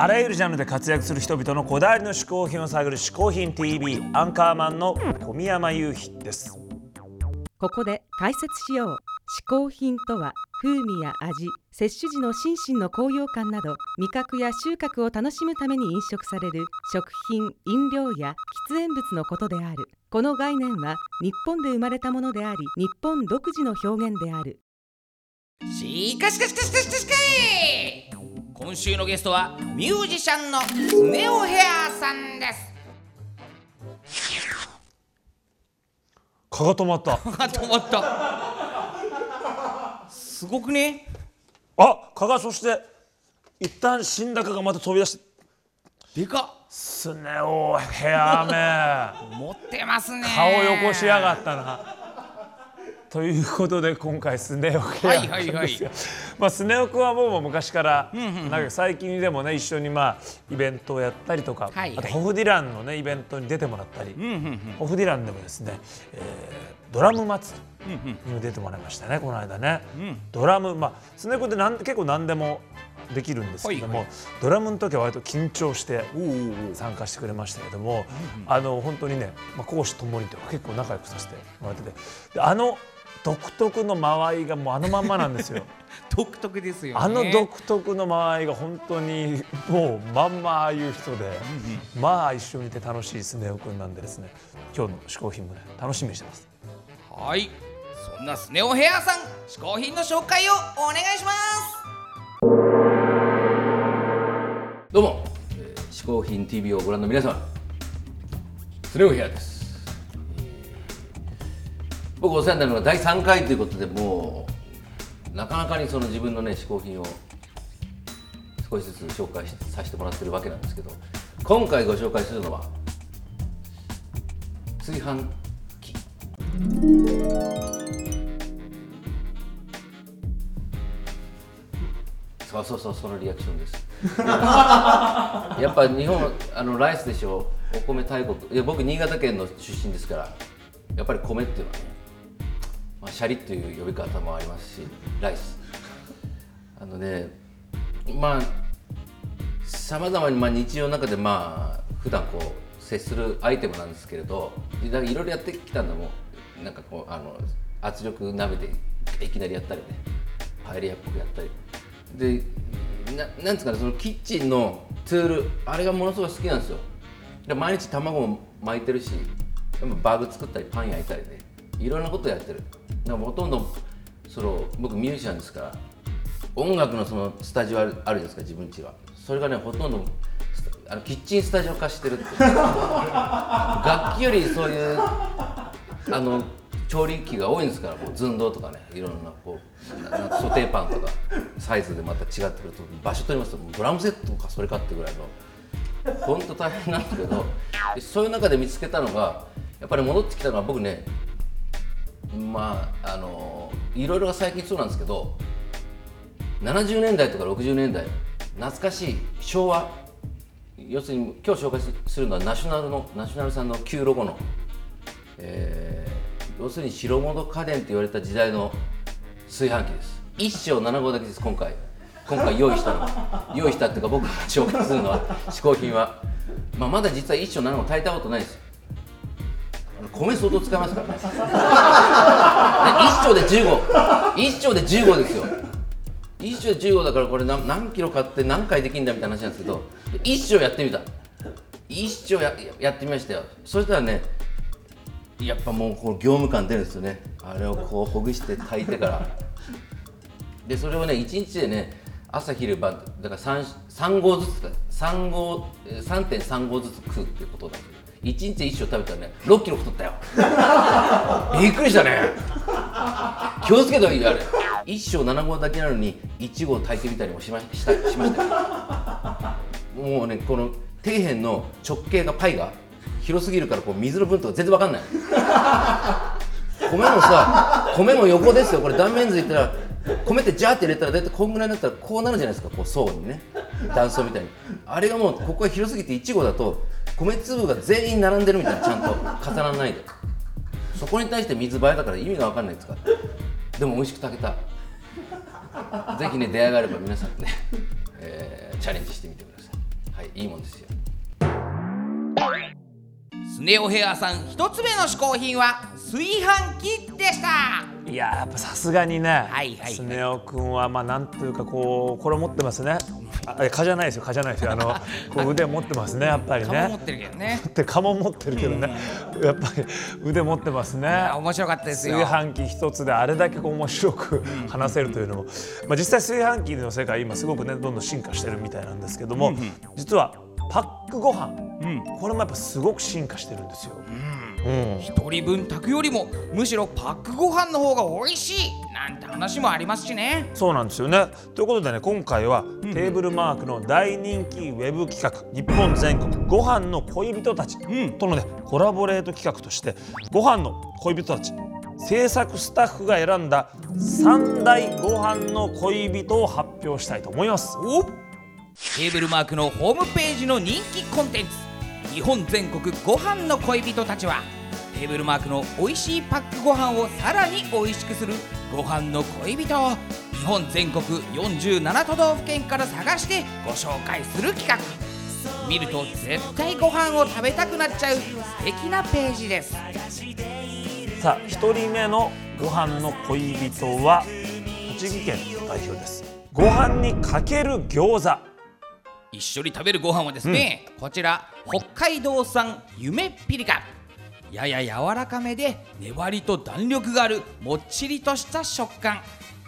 あらゆるジャンルで活躍する人々のこだわりの嗜好品を探る「嗜好品 TV」アンカーマンの小宮山雄飛です。ここで解説しよう。嗜好品とは風味や味摂取時の心身の高揚感など味覚や収穫を楽しむために飲食される食品飲料や喫煙物のことである。この概念は日本で生まれたものであり日本独自の表現である。しかしかしかしかしかしかい今週のゲストはミュージシャンのスネオヘアさんです。蚊が止まった。あ止まった。すごくね。あ蚊がそして一旦死んだ蚊がまた飛び出してでか。スネ夫ヘアっ持ってますね。メ顔よこしやがったなということで今回スネ夫ヘアはいはいはい。まあスネ夫君はもう昔からなんか最近でもね一緒にまあイベントをやったりとか、はいはい。あとホフディランのねイベントに出てもらったり、うんうんうん。ホフディランでもですね、えードラム祭りに出てもらいましたねこの間ね、ドラムまあスネ夫ってなん結構何でもできるんですけども、はいドラムの時は割と緊張して参加してくれましたけども、あの本当にね、まあ、講師ともにというか結構仲良くさせてもらってて。であの独特の間合いがもうあのまんまなんですよ。独特ですよね。あの独特の間合いが本当にもうまんまああいう人で、まあ一緒にいて楽しいスネ夫君なんでですね。今日の嗜好品もね楽しみにしてます。はい。そんなスネオヘアさん嗜好品の紹介をお願いします。どうも、えー、嗜好品 TV をご覧の皆様スネオヘアです、えー僕お世話になるのが第3回ということでもうなかなかにその自分のね嗜好品を少しずつ紹介しさせてもらってるわけなんですけど今回ご紹介するのは炊飯器。そうそうそうそのリアクションです。やっぱ日本あのライスでしょお米大国。いや僕新潟県の出身ですからやっぱり米っていうのはね、まあ、シャリという呼び方もありますしライス。あのねまあさまざまにまあ日常の中でまあ普段こう接するアイテムなんですけれどいろいろやってきたんだもん。なんかこうあの圧力鍋でいきなりやったりねパエリアっぽくやったり。でななんですかねそのキッチンのツールあれがものすごい好きなんですよ。で毎日卵も巻いてるしでもバーグ作ったりパン焼いたりね。いろんなことやってる。だからほとんどその僕ミュージシャンですから音楽のそのスタジオあるじゃないですか自分家は。それがねほとんどあのキッチンスタジオ化してるって楽器よりそういうあの調理器が多いんですからもう寸胴とかねいろんなこうソテーパンとかサイズでまた違ってくると場所取りますとドラムセットかそれかってぐらいの。本当大変なんですけどそういう中で見つけたのがやっぱり戻ってきたのは僕ねまああのいろいろ最近そうなんですけど70年代とか60年代懐かしい昭和要するに今日紹介するのはナショナルのナショナルさんの旧ロゴの、えー要するに白物家電と言われた時代の炊飯器です。一升7号だけです今回。今回用意したのは。用意したっていうか僕が紹介するのは嗜好品は、まあ、まだ実は一升7号炊いたことないです。米相当使いますからね。一升で15一升で15ですよ。一升で15だからこれ何何キロ買って何回できるんだみたいな話なんですけど一升やってみた。一升ややってみましたよ。そしたらねやっぱもうこの業務感出るんですよね。あれをこうほぐして炊いてから。でそれをね1日でね朝昼晩だから 3, 3合ずつ3合3.3合ずつ食うっていうことなんです1日1升食べたらね。6キロ太ったよ。びっくりしたね。気をつけた方がいいあれ。1升7合だけなのに1合炊いてみたりもしました。しました。もうねこの底辺の直径がパイが広すぎるからこう水の分とか全然わかんない。米もさ米も横ですよ。これ断面図いったら米ってジャーって入れたら大体こんぐらいになったらこうなるじゃないですか。こう層にね。断層みたいに。あれがもうここが広すぎて1合だと米粒が全員並んでるみたいなちゃんと。重ならないで。そこに対して水倍だから意味が分かんないですか。らでも美味しく炊けた。ぜひね出会いがあれば皆さんね、えーチャレンジしてみてください。はいいいもんですよ。スネオヘアさん一つ目の嗜好品は炊飯器でした。いややっぱさすがにね、はいはいスネ夫君はまあなんというかこうこれ持ってますねあ蚊じゃないですよ蚊じゃないですよ。あの こう腕持ってますねやっぱりね。持ってるけどね。で蚊も持ってるけどね、やっぱり腕持ってますね。あ面白かったですよ。炊飯器一つであれだけこう面白く話せるというのも、まあ、実際炊飯器の世界今すごくねどんどん進化してるみたいなんですけども、実はパックご飯、これもやっぱすごく進化してるんですよ。うん。一人分炊くよりもむしろパックご飯の方が美味しいなんて話もありますしね。そうなんですよね。ということでね今回はテーブルマークの大人気ウェブ企画日本全国ご飯の恋人たちとのねコラボレート企画としてご飯の恋人たち制作スタッフが選んだ三大ご飯の恋人を発表したいと思います。おテーブルマークのホームページの人気コンテンツ日本全国ご飯の恋人たちはテーブルマークの美味しいパックご飯をさらに美味しくするご飯の恋人日本全国47都道府県から探してご紹介する企画。見ると絶対ご飯を食べたくなっちゃう素敵なページです。さあ一人目のご飯の恋人は栃木県代表です。ご飯にかける餃子。一緒に食べるご飯はですね、こちら北海道産夢ピリカ。やや柔らかめで粘りと弾力があるもっちりとした食感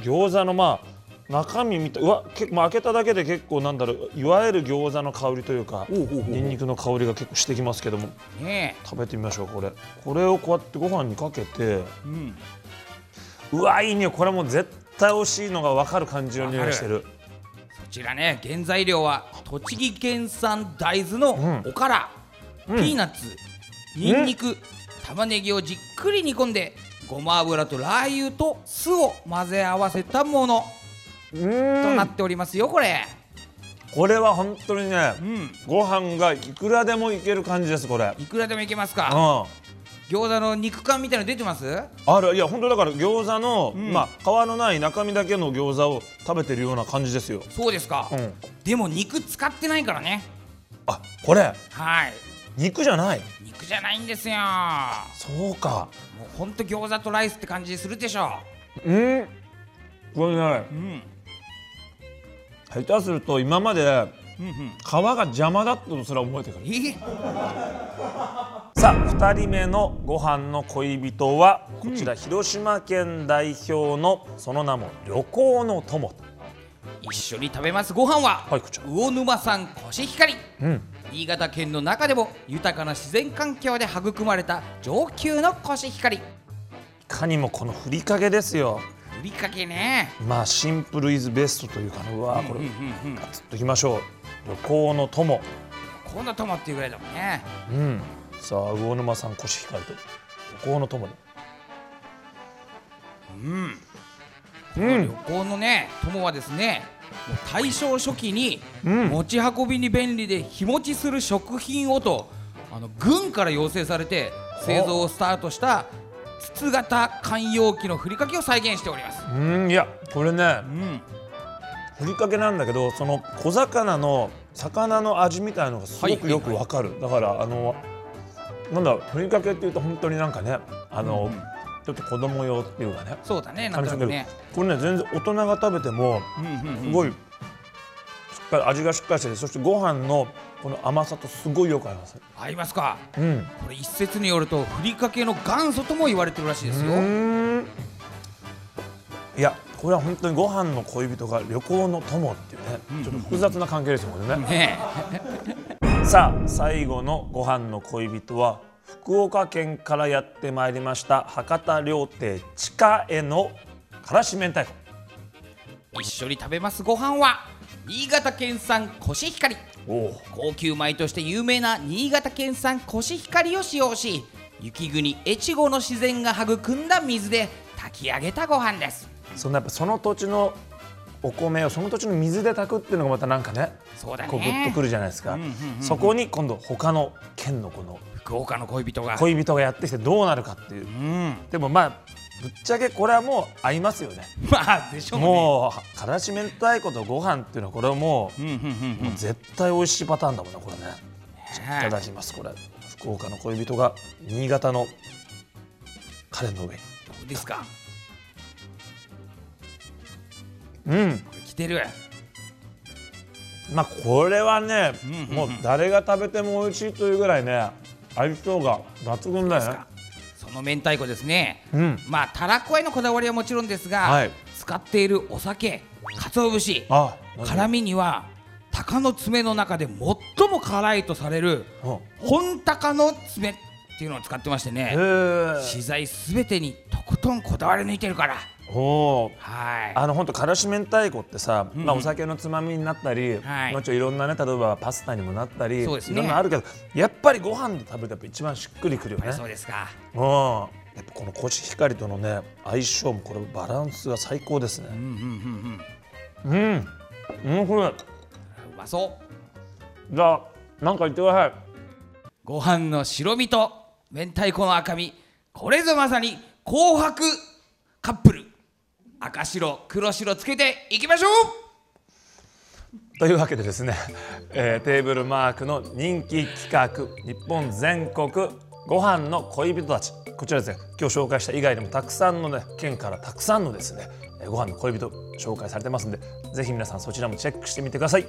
餃子のまあ中身見たうわ結構、まあ、開けただけで結構なんだろういわゆる餃子の香りというかニンニクの香りが結構してきますけども。ね食べてみましょうこれ。これをこうやってご飯にかけてえ、うん、うわいい匂い。これもう絶対美味しいのが分かる感じの匂いがしてる。こちらね原材料は栃木県産大豆のおから、ピーナッツニンニク、玉ねぎをじっくり煮込んでごま油とラー油と酢を混ぜ合わせたものうとーなんっておりますよこれ。これは本当にね、ん。ご飯がいくらでもいける感じですこれ。いくらでもいけますうかん。餃子の肉感みたいなの出てます？ある。いや本当だから餃子の、まあ皮のない中身だけの餃子を食べてるような感じですよ。そうですか、うん。でも肉使ってないからね。あこれ。はい肉じゃない。肉じゃないんですよそうか。もうほんと餃子とライスって感じするでしょうん。これねうん下手すると今までうんうん皮が邪魔だったとすら思えてくる。え？さあ二人目のご飯の恋人はこちら、広島県代表のその名も旅行の友。一緒に食べますご飯は、はい魚沼産コシヒカリうん。新潟県の中でも豊かな自然環境で育まれた上級のコシヒカリいかにもこのふりかけですよ。ふりかけねまあシンプルイズベストというかねうわこれうんうんうんガツッといきましょう。旅行の友。こんなトマっていうぐらいだもんねうん。さあ魚沼産コシヒカリと旅行の友で。うん。旅行のね友はですね大正初期にうん。持ち運びに便利で日持ちする食品をとあの軍から要請されて製造をスタートした筒型缶容器のふりかけを再現しております。うんいやこれねうん、ふりかけなんだけどその小魚の魚の味みたいのがすごくよくわかる、だからあのなんだふりかけっていうと本当になんかねあの、ちょっと子供用っていうかね。そうだね、なんとなくね。これね全然大人が食べてもすごいしっかり味がしっかりしててそしてご飯のこの甘さとすごいよく合います。合いますか。うん。これ一説によるとふりかけの元祖とも言われてるらしいですよ。いやこれは本当にご飯の恋人が旅行の友っていうねちょっと複雑な関係ですよこれねねさあ最後のご飯の恋人は福岡県からやってまいりました博多料亭地下へのからし明太子。え一緒に食べますご飯は新潟県産コシヒカリ。高級米として有名な新潟県産コシヒカリを使用し雪国越後の自然が育んだ水で炊き上げたご飯です。そのやっぱその土地のお米をその土地の水で炊くっていうのがまたなんかねそうだね。こうグッとくるじゃないですか、うんうんうんうん。そこに今度他の県のこの福岡の恋人が。恋人がやってきてどうなるかっていう。うん。でもまあぶっちゃけこれはもう合いますよね。まあでしょうね。もうからし明太子とご飯っていうのはこれはもう,、うんうんうんもう絶対美味しいパターンだもんねこれね。い。ただねきますこれ。福岡の恋人が新潟のカレーの上に。どうですか？うん。来てる。まあこれはね、うんうんうん。もう誰が食べても美味しいというぐらいね相性が抜群だよね。その明太子ですね。うん。まあたらこへのこだわりはもちろんですが、はい。使っているお酒鰹節あ辛みには鷹の爪の中で最も辛いとされるうん。本鷹の爪っていうのを使ってましてへねえ資材すべてにとことんこだわり抜いてるから。おー。はい。あの本当からし明太子ってさ、うんまあ、お酒のつまみになったり、はい。もちろんいろんなね例えばパスタにもなったりそうですね。いろんなのあるけどやっぱりご飯で食べると一番しっくりくるよね。そうですか。うん。やっぱこのコシヒカリとのね相性もこれバランスが最高ですね。うんうんうんうん。うん、うん、これうまそう。じゃあなんか言ってください。ご飯の白身と明太子の赤身。これぞまさに紅白カップル。赤白黒白つけていきましょう。というわけでですね、えーテーブルマークの人気企画。日本全国ご飯の恋人たち。こちらですね今日紹介した以外にもたくさんのね県からたくさんのですねご飯の恋人紹介されてますんでぜひ皆さんそちらもチェックしてみてください。